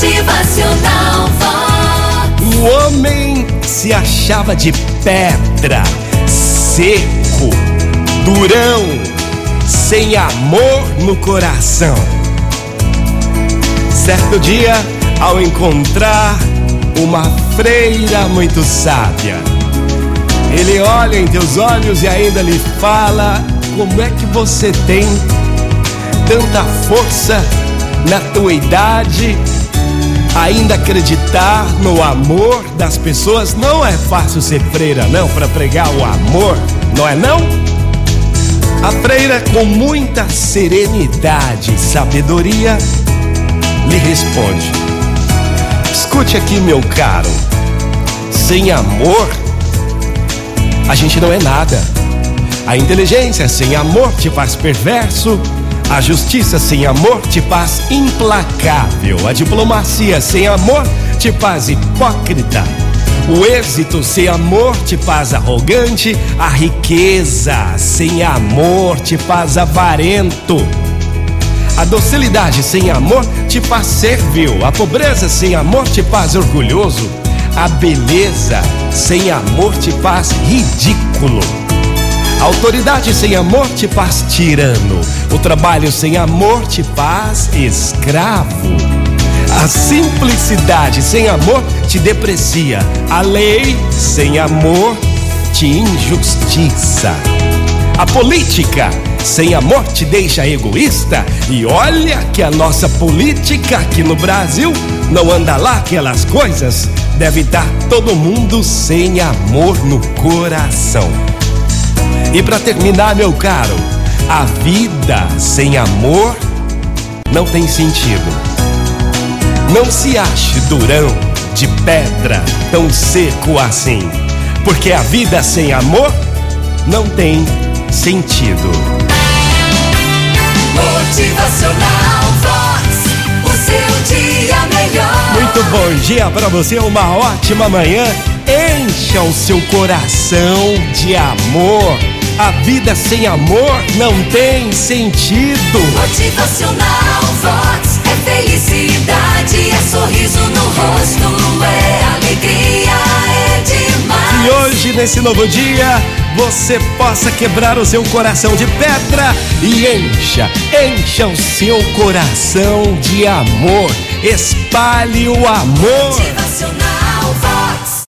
Motivacional Vox. O homem se achava de pedra, seco, durão, sem amor no coração. Certo dia, ao encontrar uma freira muito sábia, ele olha em teus olhos e ainda lhe fala: Como é que você tem tanta força na tua idade? Ainda acreditar no amor das pessoas não é fácil ser freira, não, para pregar o amor, não é não? A freira, com muita serenidade e sabedoria, lhe responde: Escute aqui, meu caro, sem amor, a gente não é nada. A inteligência sem amor te faz perverso, a justiça sem amor te faz implacável, a diplomacia sem amor te faz hipócrita. O êxito sem amor te faz arrogante, a riqueza sem amor te faz avarento. A docilidade sem amor te faz servil, a pobreza sem amor te faz orgulhoso, a beleza sem amor te faz ridículo. Autoridade sem amor te faz tirano, o trabalho sem amor te faz escravo. A simplicidade sem amor te deprecia, a lei sem amor te injustiça. A política sem amor te deixa egoísta. E olha que a nossa política aqui no Brasil não anda lá aquelas coisas. Deve estar todo mundo sem amor no coração. E para terminar, meu caro, a vida sem amor não tem sentido. Não se ache durão de pedra tão seco assim, porque a vida sem amor não tem sentido. Motivacional Vox. O seu dia melhor. Muito bom dia para você, uma ótima manhã. Encha o seu coração de amor. A vida sem amor não tem sentido. Motivacional Vox. É felicidade, é sorriso no rosto, é alegria, é demais. E hoje, nesse novo dia, você possa quebrar o seu coração de pedra e encha, encha o seu coração de amor. Espalhe o amor. Motivacional